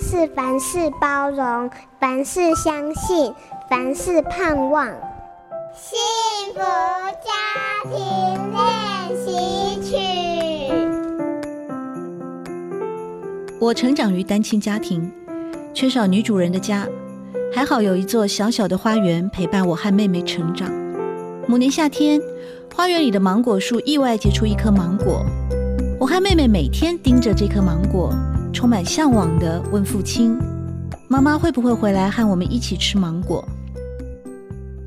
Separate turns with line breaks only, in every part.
是凡事包容，凡事相信，凡事盼望。幸福家庭练习曲。
我成长于单亲家庭，缺少女主人的家，还好有一座小小的花园陪伴我和妹妹成长。某年夏天，花园里的芒果树意外结出一颗芒果，我和妹妹每天盯着这颗芒果，充满向往地问父亲：“妈妈会不会回来和我们一起吃芒果？”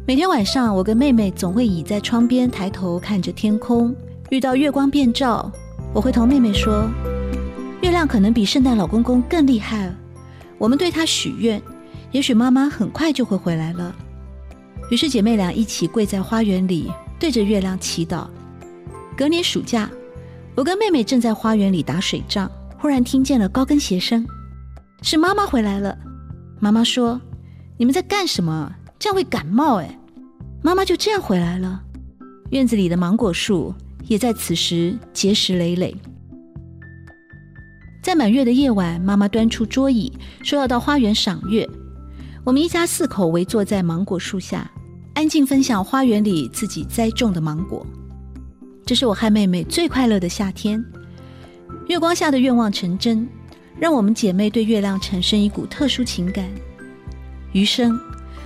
每天晚上，我跟妹妹总会倚在窗边抬头看着天空，遇到月光变照，我会同妹妹说。月亮可能比圣诞老公公更厉害。我们对他许愿，也许妈妈很快就会回来了。于是姐妹俩一起跪在花园里，对着月亮祈祷。隔年暑假，我跟妹妹正在花园里打水仗，忽然听见了高跟鞋声，是妈妈回来了。妈妈说：“你们在干什么？这样会感冒。”哎，妈妈就这样回来了。院子里的芒果树也在此时结实累累。在满月的夜晚，妈妈端出桌椅，说要到花园赏月。我们一家四口围坐在芒果树下，安静分享花园里自己栽种的芒果。这是我和妹妹最快乐的夏天。月光下的愿望成真，让我们姐妹对月亮产生一股特殊情感。余生，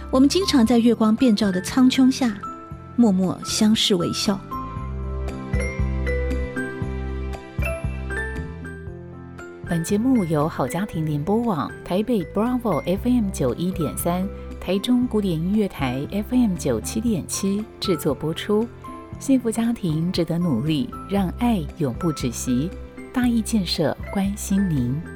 我们经常在月光遍照的苍穹下，默默相视微笑。
本节目由好家庭联播网、台北 Bravo FM 九一点三、台中古典音乐台 FM 九七点七制作播出。幸福家庭值得努力，让爱永不止息。大义建设关心您。